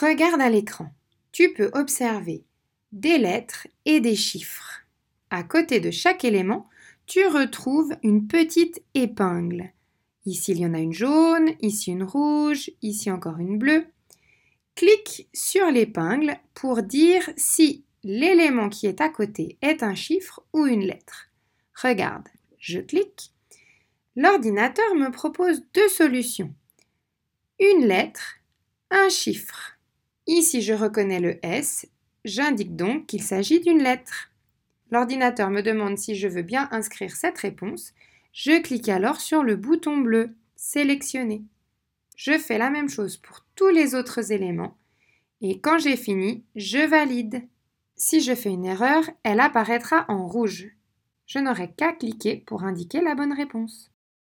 Regarde à l'écran. Tu peux observer des lettres et des chiffres. À côté de chaque élément, tu retrouves une petite épingle. Ici, il y en a une jaune, ici une rouge, ici encore une bleue. Clique sur l'épingle pour dire si l'élément qui est à côté est un chiffre ou une lettre. Regarde, je clique. L'ordinateur me propose deux solutions. Une lettre, un chiffre. Ici, je reconnais le S, j'indique donc qu'il s'agit d'une lettre. L'ordinateur me demande si je veux bien inscrire cette réponse. Je clique alors sur le bouton bleu Sélectionner. Je fais la même chose pour tous les autres éléments et quand j'ai fini, je valide. Si je fais une erreur, elle apparaîtra en rouge. Je n'aurai qu'à cliquer pour indiquer la bonne réponse.